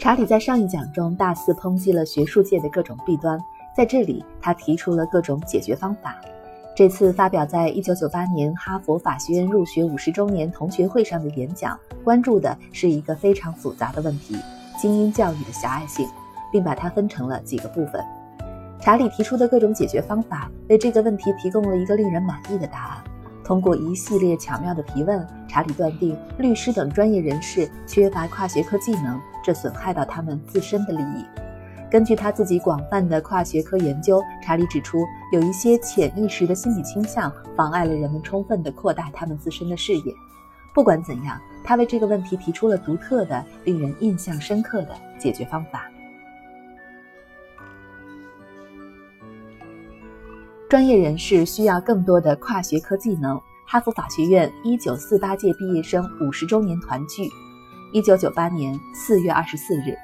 查理在上一讲中大肆抨击了学术界的各种弊端，在这里他提出了各种解决方法。这次发表在1998年哈佛法学院入学五十周年同学会上的演讲，关注的是一个非常复杂的问题——精英教育的狭隘性，并把它分成了几个部分。查理提出的各种解决方法，为这个问题提供了一个令人满意的答案。通过一系列巧妙的提问，查理断定律师等专业人士缺乏跨学科技能，这损害到他们自身的利益。根据他自己广泛的跨学科研究，查理指出，有一些潜意识的心理倾向妨碍了人们充分地扩大他们自身的视野。不管怎样，他为这个问题提出了独特的、令人印象深刻的解决方法。专业人士需要更多的跨学科技能。哈佛法学院一九四八届毕业生五十周年团聚，一九九八年四月二十四日。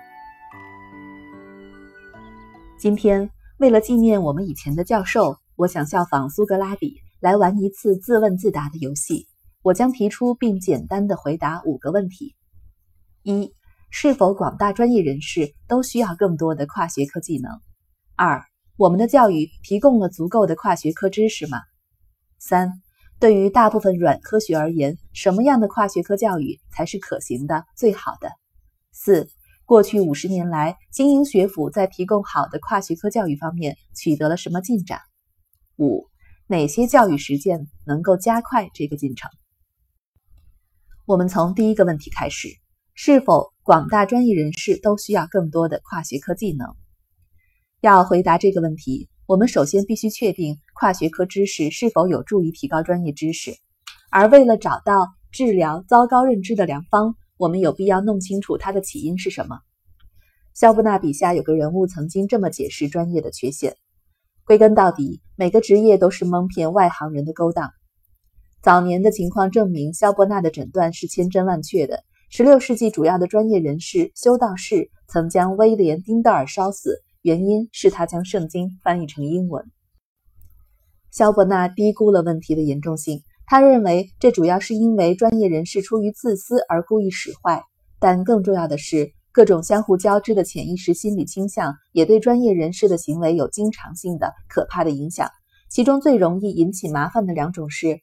今天，为了纪念我们以前的教授，我想效仿苏格拉底，来玩一次自问自答的游戏。我将提出并简单的回答五个问题：一、是否广大专业人士都需要更多的跨学科技能？二、我们的教育提供了足够的跨学科知识吗？三、对于大部分软科学而言，什么样的跨学科教育才是可行的、最好的？四、过去五十年来，精英学府在提供好的跨学科教育方面取得了什么进展？五、哪些教育实践能够加快这个进程？我们从第一个问题开始：是否广大专业人士都需要更多的跨学科技能？要回答这个问题，我们首先必须确定跨学科知识是否有助于提高专业知识。而为了找到治疗糟糕认知的良方，我们有必要弄清楚它的起因是什么。肖伯纳笔下有个人物曾经这么解释专业的缺陷：归根到底，每个职业都是蒙骗外行人的勾当。早年的情况证明，肖伯纳的诊断是千真万确的。16世纪主要的专业人士修道士曾将威廉·丁德尔烧死。原因是他将圣经翻译成英文。肖伯纳低估了问题的严重性，他认为这主要是因为专业人士出于自私而故意使坏。但更重要的是，各种相互交织的潜意识心理倾向也对专业人士的行为有经常性的可怕的影响。其中最容易引起麻烦的两种是：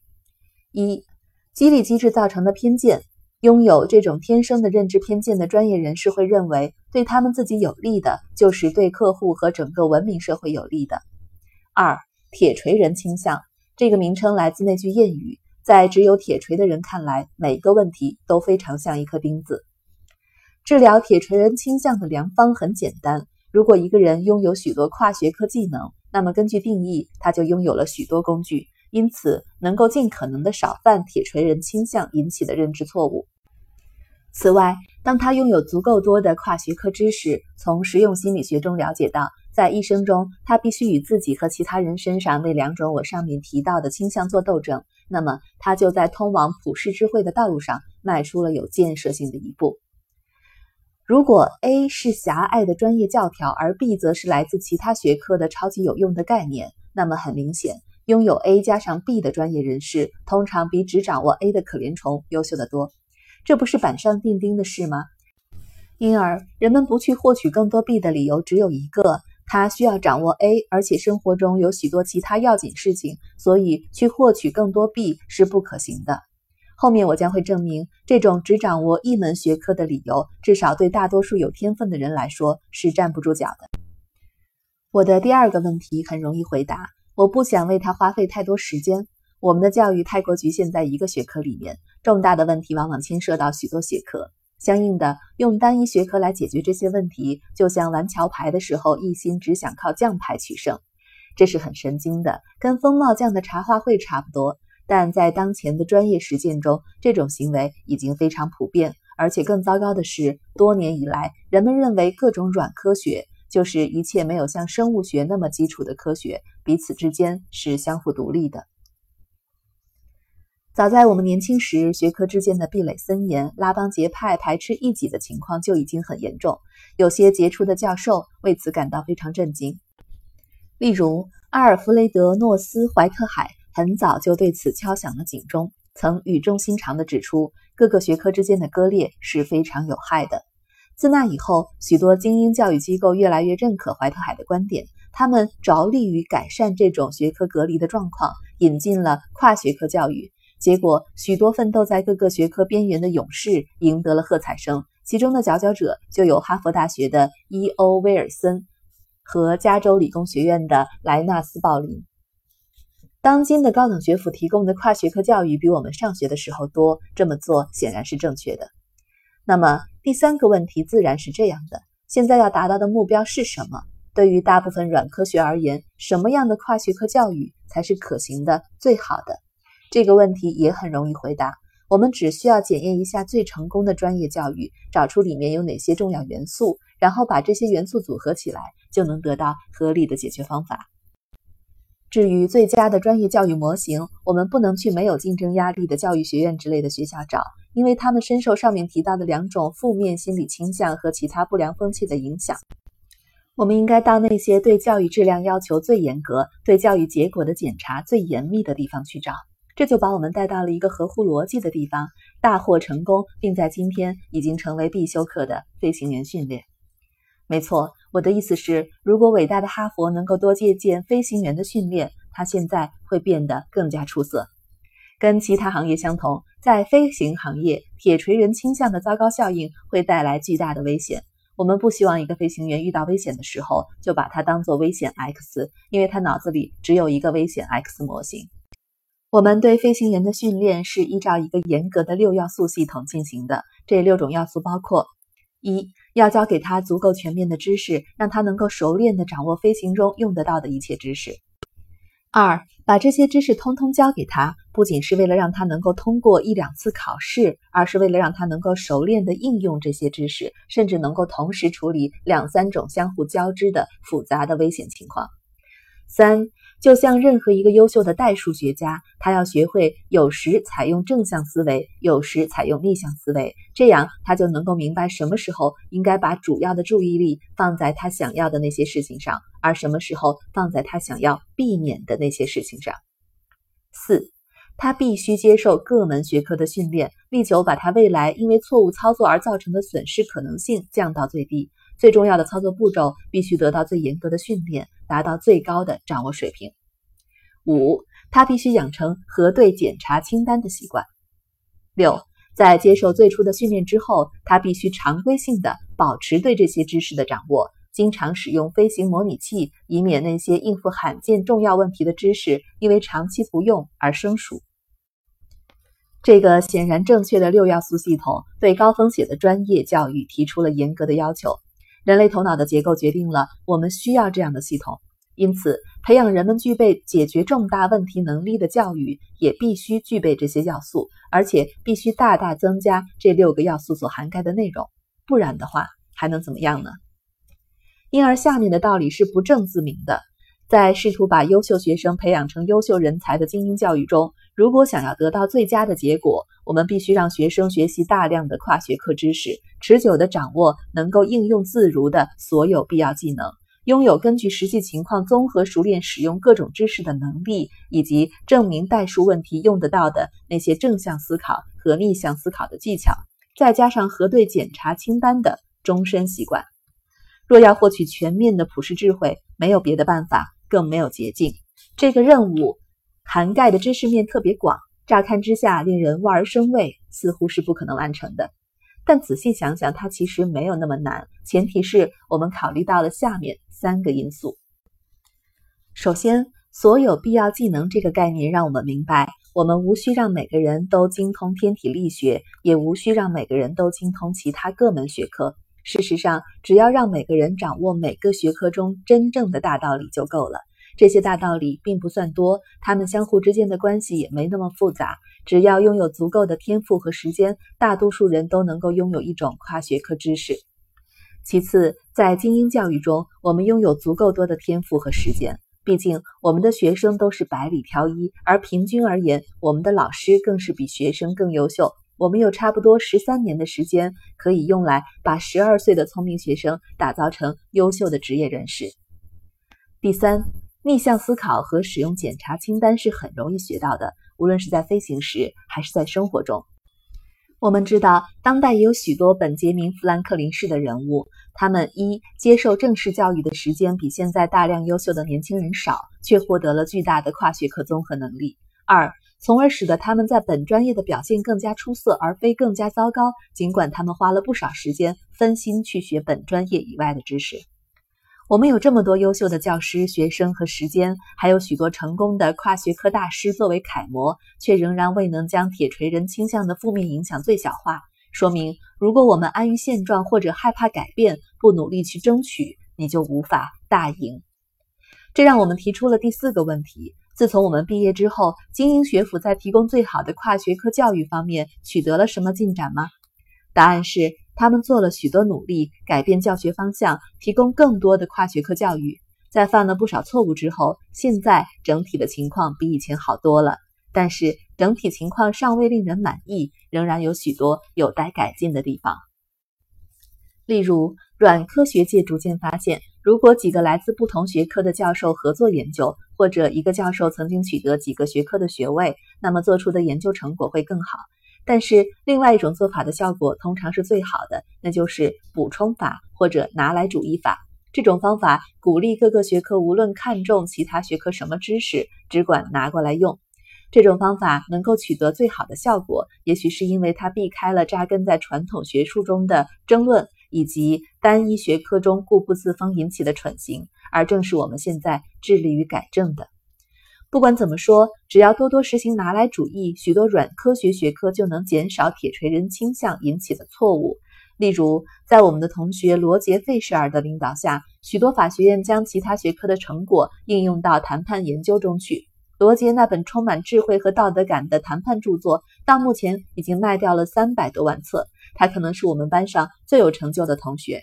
一、激励机制造成的偏见。拥有这种天生的认知偏见的专业人士会认为，对他们自己有利的，就是对客户和整个文明社会有利的。二、铁锤人倾向这个名称来自那句谚语：在只有铁锤的人看来，每个问题都非常像一颗钉子。治疗铁锤人倾向的良方很简单：如果一个人拥有许多跨学科技能，那么根据定义，他就拥有了许多工具，因此能够尽可能的少犯铁锤人倾向引起的认知错误。此外，当他拥有足够多的跨学科知识，从实用心理学中了解到，在一生中他必须与自己和其他人身上那两种我上面提到的倾向做斗争，那么他就在通往普世智慧的道路上迈出了有建设性的一步。如果 A 是狭隘的专业教条，而 B 则是来自其他学科的超级有用的概念，那么很明显，拥有 A 加上 B 的专业人士，通常比只掌握 A 的可怜虫优秀得多。这不是板上钉钉的事吗？因而，人们不去获取更多币的理由只有一个：他需要掌握 A，而且生活中有许多其他要紧事情，所以去获取更多 B 是不可行的。后面我将会证明，这种只掌握一门学科的理由，至少对大多数有天分的人来说是站不住脚的。我的第二个问题很容易回答，我不想为他花费太多时间。我们的教育太过局限在一个学科里面，重大的问题往往牵涉到许多学科。相应的，用单一学科来解决这些问题，就像玩桥牌的时候一心只想靠将牌取胜，这是很神经的，跟风帽匠的茶话会差不多。但在当前的专业实践中，这种行为已经非常普遍，而且更糟糕的是，多年以来，人们认为各种软科学，就是一切没有像生物学那么基础的科学，彼此之间是相互独立的。早在我们年轻时，学科之间的壁垒森严，拉帮结派、排斥异己的情况就已经很严重。有些杰出的教授为此感到非常震惊。例如，阿尔弗雷德·诺斯·怀特海很早就对此敲响了警钟，曾语重心长地指出，各个学科之间的割裂是非常有害的。自那以后，许多精英教育机构越来越认可怀特海的观点，他们着力于改善这种学科隔离的状况，引进了跨学科教育。结果，许多奋斗在各个学科边缘的勇士赢得了喝彩声，其中的佼佼者就有哈佛大学的 E.O. 威尔森和加州理工学院的莱纳斯·鲍林。当今的高等学府提供的跨学科教育比我们上学的时候多，这么做显然是正确的。那么第三个问题自然是这样的：现在要达到的目标是什么？对于大部分软科学而言，什么样的跨学科教育才是可行的、最好的？这个问题也很容易回答。我们只需要检验一下最成功的专业教育，找出里面有哪些重要元素，然后把这些元素组合起来，就能得到合理的解决方法。至于最佳的专业教育模型，我们不能去没有竞争压力的教育学院之类的学校找，因为他们深受上面提到的两种负面心理倾向和其他不良风气的影响。我们应该到那些对教育质量要求最严格、对教育结果的检查最严密的地方去找。这就把我们带到了一个合乎逻辑的地方：大获成功，并在今天已经成为必修课的飞行员训练。没错。我的意思是，如果伟大的哈佛能够多借鉴飞行员的训练，它现在会变得更加出色。跟其他行业相同，在飞行行业，铁锤人倾向的糟糕效应会带来巨大的危险。我们不希望一个飞行员遇到危险的时候就把它当做危险 X，因为他脑子里只有一个危险 X 模型。我们对飞行员的训练是依照一个严格的六要素系统进行的。这六种要素包括：一。要教给他足够全面的知识，让他能够熟练地掌握飞行中用得到的一切知识。二，把这些知识通通教给他，不仅是为了让他能够通过一两次考试，而是为了让他能够熟练地应用这些知识，甚至能够同时处理两三种相互交织的复杂的危险情况。三。就像任何一个优秀的代数学家，他要学会有时采用正向思维，有时采用逆向思维，这样他就能够明白什么时候应该把主要的注意力放在他想要的那些事情上，而什么时候放在他想要避免的那些事情上。四，他必须接受各门学科的训练，力求把他未来因为错误操作而造成的损失可能性降到最低。最重要的操作步骤必须得到最严格的训练，达到最高的掌握水平。五，他必须养成核对检查清单的习惯。六，在接受最初的训练之后，他必须常规性的保持对这些知识的掌握，经常使用飞行模拟器，以免那些应付罕见重要问题的知识因为长期不用而生疏。这个显然正确的六要素系统对高风险的专业教育提出了严格的要求。人类头脑的结构决定了我们需要这样的系统，因此培养人们具备解决重大问题能力的教育也必须具备这些要素，而且必须大大增加这六个要素所涵盖的内容。不然的话，还能怎么样呢？因而，下面的道理是不证自明的。在试图把优秀学生培养成优秀人才的精英教育中，如果想要得到最佳的结果，我们必须让学生学习大量的跨学科知识，持久地掌握能够应用自如的所有必要技能，拥有根据实际情况综合熟练使用各种知识的能力，以及证明代数问题用得到的那些正向思考和逆向思考的技巧，再加上核对检查清单的终身习惯。若要获取全面的普世智慧，没有别的办法，更没有捷径。这个任务。涵盖的知识面特别广，乍看之下令人望而生畏，似乎是不可能完成的。但仔细想想，它其实没有那么难。前提是我们考虑到了下面三个因素：首先，所有必要技能这个概念让我们明白，我们无需让每个人都精通天体力学，也无需让每个人都精通其他各门学科。事实上，只要让每个人掌握每个学科中真正的大道理就够了。这些大道理并不算多，他们相互之间的关系也没那么复杂。只要拥有足够的天赋和时间，大多数人都能够拥有一种跨学科知识。其次，在精英教育中，我们拥有足够多的天赋和时间。毕竟，我们的学生都是百里挑一，而平均而言，我们的老师更是比学生更优秀。我们有差不多十三年的时间可以用来把十二岁的聪明学生打造成优秀的职业人士。第三。逆向思考和使用检查清单是很容易学到的，无论是在飞行时还是在生活中。我们知道，当代也有许多本杰明·富兰克林式的人物，他们一接受正式教育的时间比现在大量优秀的年轻人少，却获得了巨大的跨学科综合能力；二，从而使得他们在本专业的表现更加出色，而非更加糟糕，尽管他们花了不少时间分心去学本专业以外的知识。我们有这么多优秀的教师、学生和时间，还有许多成功的跨学科大师作为楷模，却仍然未能将铁锤人倾向的负面影响最小化。说明，如果我们安于现状或者害怕改变，不努力去争取，你就无法大赢。这让我们提出了第四个问题：自从我们毕业之后，精英学府在提供最好的跨学科教育方面取得了什么进展吗？答案是。他们做了许多努力，改变教学方向，提供更多的跨学科教育。在犯了不少错误之后，现在整体的情况比以前好多了。但是整体情况尚未令人满意，仍然有许多有待改进的地方。例如，软科学界逐渐发现，如果几个来自不同学科的教授合作研究，或者一个教授曾经取得几个学科的学位，那么做出的研究成果会更好。但是，另外一种做法的效果通常是最好的，那就是补充法或者拿来主义法。这种方法鼓励各个学科无论看重其他学科什么知识，只管拿过来用。这种方法能够取得最好的效果，也许是因为它避开了扎根在传统学术中的争论，以及单一学科中固步自封引起的蠢行，而正是我们现在致力于改正的。不管怎么说，只要多多实行拿来主义，许多软科学学科就能减少铁锤人倾向引起的错误。例如，在我们的同学罗杰·费舍尔的领导下，许多法学院将其他学科的成果应用到谈判研究中去。罗杰那本充满智慧和道德感的谈判著作，到目前已经卖掉了三百多万册。他可能是我们班上最有成就的同学。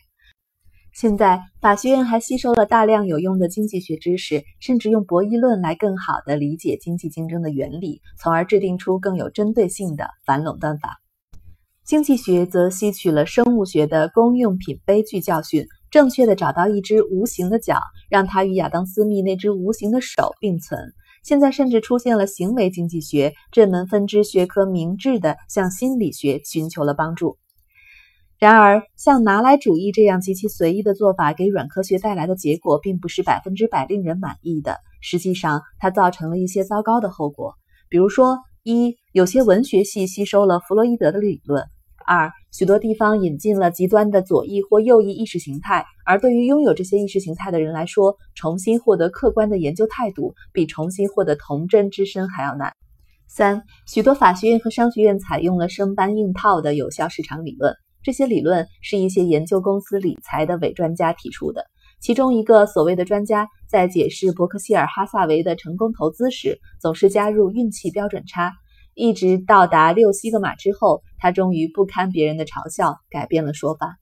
现在法学院还吸收了大量有用的经济学知识，甚至用博弈论来更好地理解经济竞争的原理，从而制定出更有针对性的反垄断法。经济学则吸取了生物学的公用品悲剧教训，正确地找到一只无形的脚，让它与亚当·斯密那只无形的手并存。现在甚至出现了行为经济学这门分支学科，明智地向心理学寻求了帮助。然而，像拿来主义这样极其随意的做法，给软科学带来的结果并不是百分之百令人满意的。实际上，它造成了一些糟糕的后果。比如说，一，有些文学系吸收了弗洛伊德的理论；二，许多地方引进了极端的左翼或右翼意识形态，而对于拥有这些意识形态的人来说，重新获得客观的研究态度，比重新获得童真之身还要难。三，许多法学院和商学院采用了生搬硬套的有效市场理论。这些理论是一些研究公司理财的伪专家提出的。其中一个所谓的专家在解释伯克希尔哈萨维的成功投资时，总是加入运气标准差。一直到达六西格玛之后，他终于不堪别人的嘲笑，改变了说法。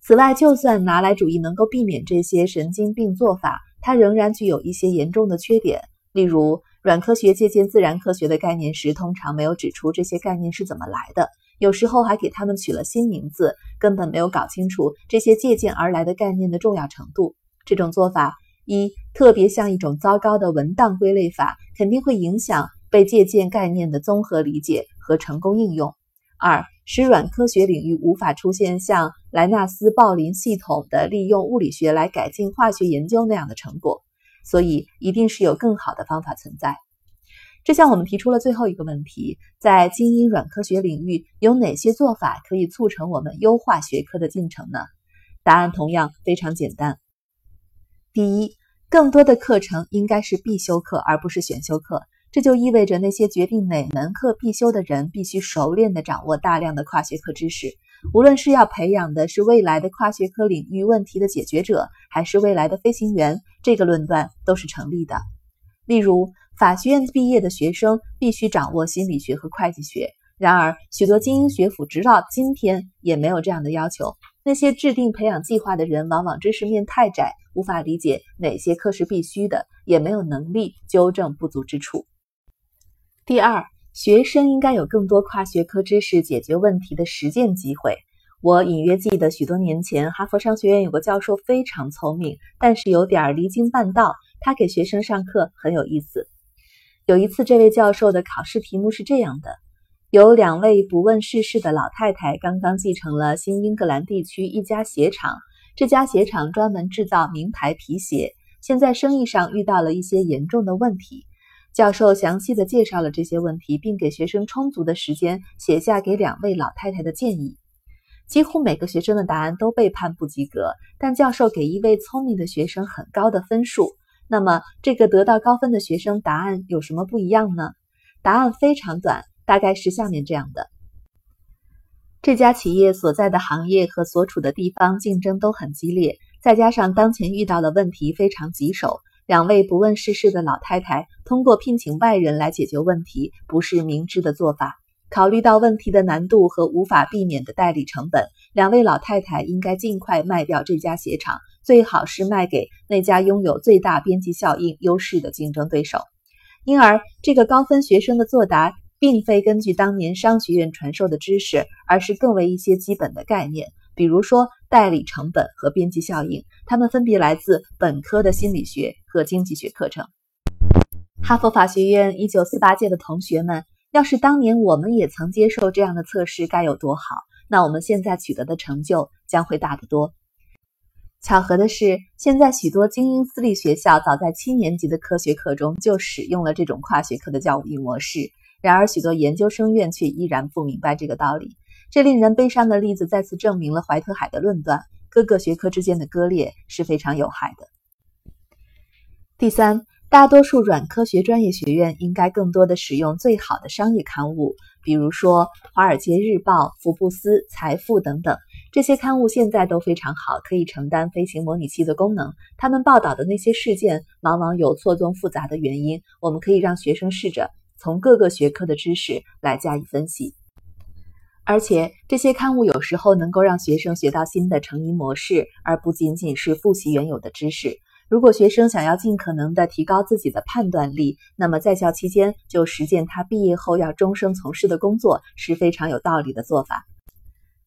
此外，就算拿来主义能够避免这些神经病做法，它仍然具有一些严重的缺点。例如，软科学借鉴自然科学的概念时，通常没有指出这些概念是怎么来的。有时候还给他们取了新名字，根本没有搞清楚这些借鉴而来的概念的重要程度。这种做法，一特别像一种糟糕的文档归类法，肯定会影响被借鉴概念的综合理解和成功应用；二使软科学领域无法出现像莱纳斯鲍林系统的利用物理学来改进化学研究那样的成果。所以，一定是有更好的方法存在。这向我们提出了最后一个问题：在精英软科学领域，有哪些做法可以促成我们优化学科的进程呢？答案同样非常简单。第一，更多的课程应该是必修课，而不是选修课。这就意味着那些决定哪门课必修的人，必须熟练地掌握大量的跨学科知识。无论是要培养的是未来的跨学科领域问题的解决者，还是未来的飞行员，这个论断都是成立的。例如。法学院毕业的学生必须掌握心理学和会计学。然而，许多精英学府直到今天也没有这样的要求。那些制定培养计划的人往往知识面太窄，无法理解哪些课是必须的，也没有能力纠正不足之处。第二，学生应该有更多跨学科知识解决问题的实践机会。我隐约记得，许多年前，哈佛商学院有个教授非常聪明，但是有点离经叛道。他给学生上课很有意思。有一次，这位教授的考试题目是这样的：有两位不问世事的老太太刚刚继承了新英格兰地区一家鞋厂，这家鞋厂专门制造名牌皮鞋，现在生意上遇到了一些严重的问题。教授详细的介绍了这些问题，并给学生充足的时间写下给两位老太太的建议。几乎每个学生的答案都被判不及格，但教授给一位聪明的学生很高的分数。那么，这个得到高分的学生答案有什么不一样呢？答案非常短。大概是下面这样的：这家企业所在的行业和所处的地方竞争都很激烈，再加上当前遇到的问题非常棘手，两位不问世事的老太太通过聘请外人来解决问题，不是明智的做法。考虑到问题的难度和无法避免的代理成本，两位老太太应该尽快卖掉这家鞋厂，最好是卖给那家拥有最大边际效应优势的竞争对手。因而，这个高分学生的作答。并非根据当年商学院传授的知识，而是更为一些基本的概念，比如说代理成本和边际效应。它们分别来自本科的心理学和经济学课程。哈佛法学院一九四八届的同学们，要是当年我们也曾接受这样的测试，该有多好！那我们现在取得的成就将会大得多。巧合的是，现在许多精英私立学校早在七年级的科学课中就使用了这种跨学科的教育模式。然而，许多研究生院却依然不明白这个道理。这令人悲伤的例子再次证明了怀特海的论断：各个学科之间的割裂是非常有害的。第三，大多数软科学专业学院应该更多的使用最好的商业刊物，比如说《华尔街日报》《福布斯》《财富》等等。这些刊物现在都非常好，可以承担飞行模拟器的功能。他们报道的那些事件往往有错综复杂的原因。我们可以让学生试着。从各个学科的知识来加以分析，而且这些刊物有时候能够让学生学到新的成因模式，而不仅仅是复习原有的知识。如果学生想要尽可能的提高自己的判断力，那么在校期间就实践他毕业后要终生从事的工作是非常有道理的做法。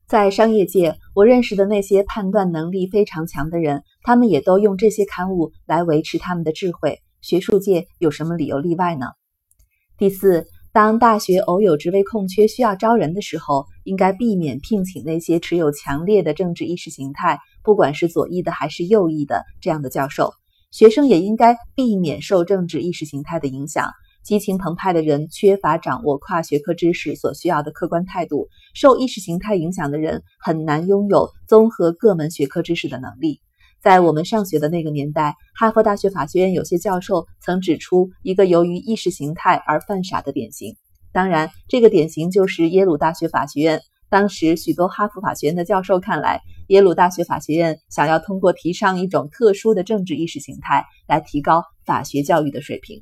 在商业界，我认识的那些判断能力非常强的人，他们也都用这些刊物来维持他们的智慧。学术界有什么理由例外呢？第四，当大学偶有职位空缺需要招人的时候，应该避免聘请那些持有强烈的政治意识形态，不管是左翼的还是右翼的这样的教授。学生也应该避免受政治意识形态的影响。激情澎湃的人缺乏掌握跨学科知识所需要的客观态度，受意识形态影响的人很难拥有综合各门学科知识的能力。在我们上学的那个年代，哈佛大学法学院有些教授曾指出一个由于意识形态而犯傻的典型。当然，这个典型就是耶鲁大学法学院。当时，许多哈佛法学院的教授看来，耶鲁大学法学院想要通过提倡一种特殊的政治意识形态来提高法学教育的水平。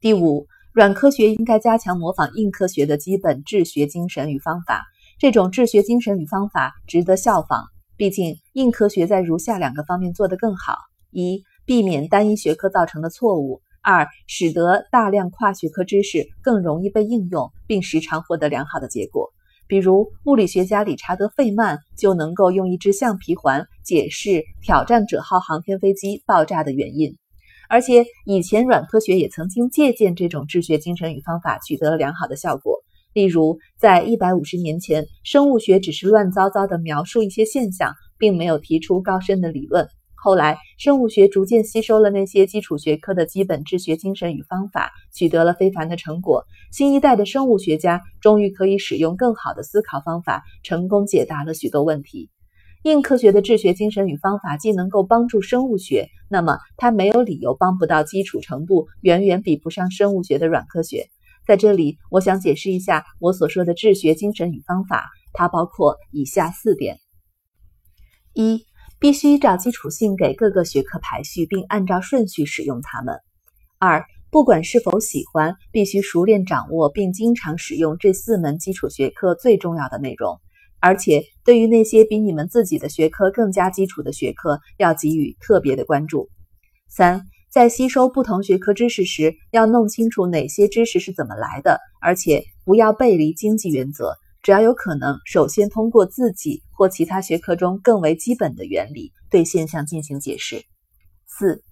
第五，软科学应该加强模仿硬科学的基本治学精神与方法。这种治学精神与方法值得效仿。毕竟，硬科学在如下两个方面做得更好：一、避免单一学科造成的错误；二、使得大量跨学科知识更容易被应用，并时常获得良好的结果。比如，物理学家理查德·费曼就能够用一只橡皮环解释挑战者号航天飞机爆炸的原因。而且，以前软科学也曾经借鉴这种治学精神与方法，取得了良好的效果。例如，在一百五十年前，生物学只是乱糟糟地描述一些现象，并没有提出高深的理论。后来，生物学逐渐吸收了那些基础学科的基本治学精神与方法，取得了非凡的成果。新一代的生物学家终于可以使用更好的思考方法，成功解答了许多问题。硬科学的治学精神与方法既能够帮助生物学，那么它没有理由帮不到基础程度远远比不上生物学的软科学。在这里，我想解释一下我所说的治学精神与方法，它包括以下四点：一、必须找基础性给各个学科排序，并按照顺序使用它们；二、不管是否喜欢，必须熟练掌握并经常使用这四门基础学科最重要的内容，而且对于那些比你们自己的学科更加基础的学科，要给予特别的关注；三。在吸收不同学科知识时，要弄清楚哪些知识是怎么来的，而且不要背离经济原则。只要有可能，首先通过自己或其他学科中更为基本的原理对现象进行解释。四，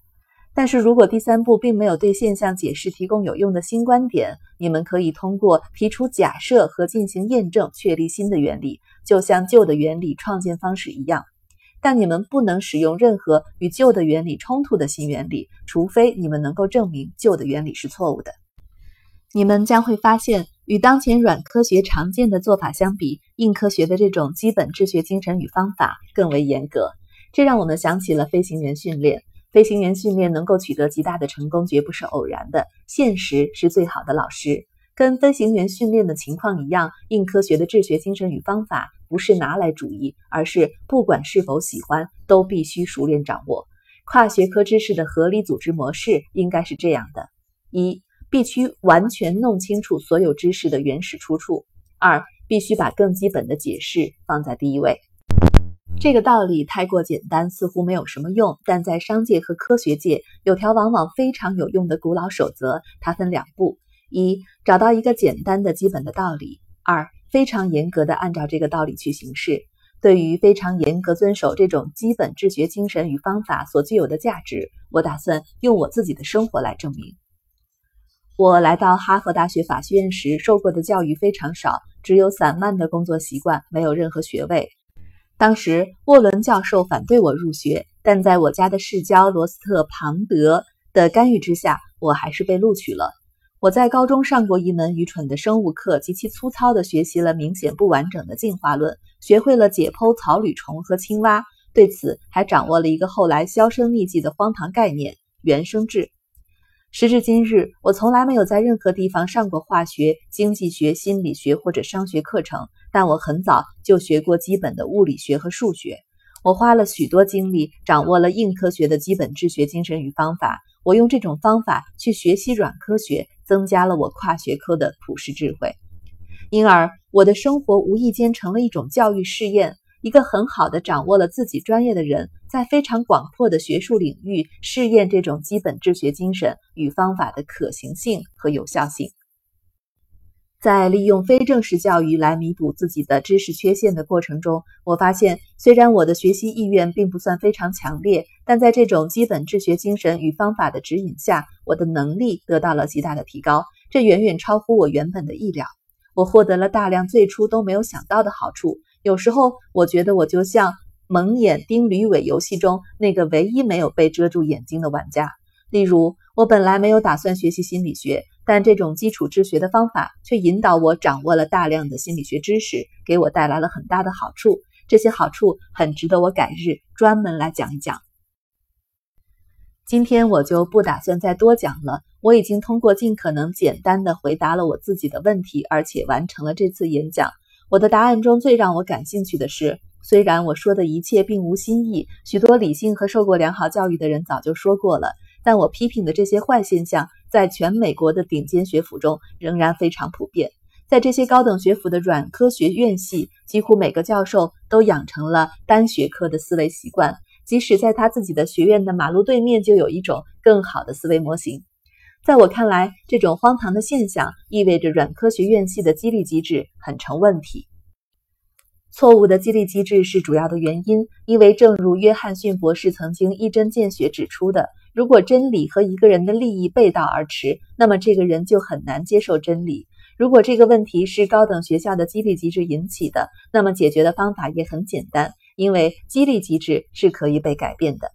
但是如果第三步并没有对现象解释提供有用的新观点，你们可以通过提出假设和进行验证确立新的原理，就像旧的原理创建方式一样。但你们不能使用任何与旧的原理冲突的新原理，除非你们能够证明旧的原理是错误的。你们将会发现，与当前软科学常见的做法相比，硬科学的这种基本治学精神与方法更为严格。这让我们想起了飞行员训练。飞行员训练能够取得极大的成功，绝不是偶然的。现实是最好的老师。跟飞行员训练的情况一样，硬科学的治学精神与方法不是拿来主义，而是不管是否喜欢，都必须熟练掌握。跨学科知识的合理组织模式应该是这样的：一，必须完全弄清楚所有知识的原始出处；二，必须把更基本的解释放在第一位。这个道理太过简单，似乎没有什么用。但在商界和科学界，有条往往非常有用的古老守则。它分两步：一、找到一个简单的基本的道理；二、非常严格的按照这个道理去行事。对于非常严格遵守这种基本治学精神与方法所具有的价值，我打算用我自己的生活来证明。我来到哈佛大学法学院时，受过的教育非常少，只有散漫的工作习惯，没有任何学位。当时沃伦教授反对我入学，但在我家的世交罗斯特庞德的干预之下，我还是被录取了。我在高中上过一门愚蠢的生物课，极其粗糙地学习了明显不完整的进化论，学会了解剖草履虫和青蛙，对此还掌握了一个后来销声匿迹的荒唐概念——原生质。时至今日，我从来没有在任何地方上过化学、经济学、心理学或者商学课程。但我很早就学过基本的物理学和数学，我花了许多精力掌握了硬科学的基本治学精神与方法。我用这种方法去学习软科学，增加了我跨学科的普世智慧。因而，我的生活无意间成了一种教育试验。一个很好的掌握了自己专业的人，在非常广阔的学术领域试验这种基本治学精神与方法的可行性和有效性。在利用非正式教育来弥补自己的知识缺陷的过程中，我发现，虽然我的学习意愿并不算非常强烈，但在这种基本治学精神与方法的指引下，我的能力得到了极大的提高。这远远超乎我原本的意料。我获得了大量最初都没有想到的好处。有时候，我觉得我就像蒙眼钉驴尾游戏中那个唯一没有被遮住眼睛的玩家。例如，我本来没有打算学习心理学。但这种基础治学的方法却引导我掌握了大量的心理学知识，给我带来了很大的好处。这些好处很值得我改日专门来讲一讲。今天我就不打算再多讲了。我已经通过尽可能简单的回答了我自己的问题，而且完成了这次演讲。我的答案中最让我感兴趣的是，虽然我说的一切并无新意，许多理性和受过良好教育的人早就说过了，但我批评的这些坏现象。在全美国的顶尖学府中仍然非常普遍。在这些高等学府的软科学院系，几乎每个教授都养成了单学科的思维习惯，即使在他自己的学院的马路对面就有一种更好的思维模型。在我看来，这种荒唐的现象意味着软科学院系的激励机制很成问题。错误的激励机制是主要的原因，因为正如约翰逊博士曾经一针见血指出的。如果真理和一个人的利益背道而驰，那么这个人就很难接受真理。如果这个问题是高等学校的激励机制引起的，那么解决的方法也很简单，因为激励机制是可以被改变的。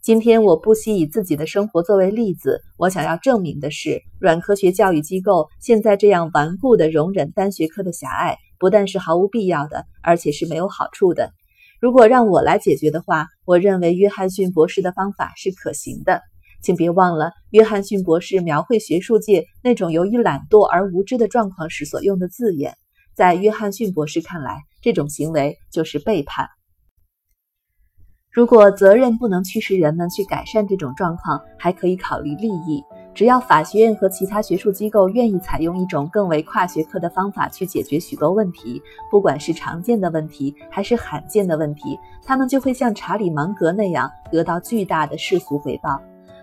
今天我不惜以自己的生活作为例子，我想要证明的是，软科学教育机构现在这样顽固的容忍单学科的狭隘，不但是毫无必要的，而且是没有好处的。如果让我来解决的话，我认为约翰逊博士的方法是可行的。请别忘了，约翰逊博士描绘学术界那种由于懒惰而无知的状况时所用的字眼。在约翰逊博士看来，这种行为就是背叛。如果责任不能驱使人们去改善这种状况，还可以考虑利益。只要法学院和其他学术机构愿意采用一种更为跨学科的方法去解决许多问题，不管是常见的问题还是罕见的问题，他们就会像查理芒格那样得到巨大的世俗回报。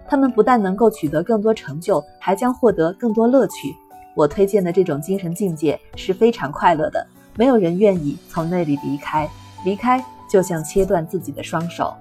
他们不但能够取得更多成就，还将获得更多乐趣。我推荐的这种精神境界是非常快乐的，没有人愿意从那里离开。离开就像切断自己的双手。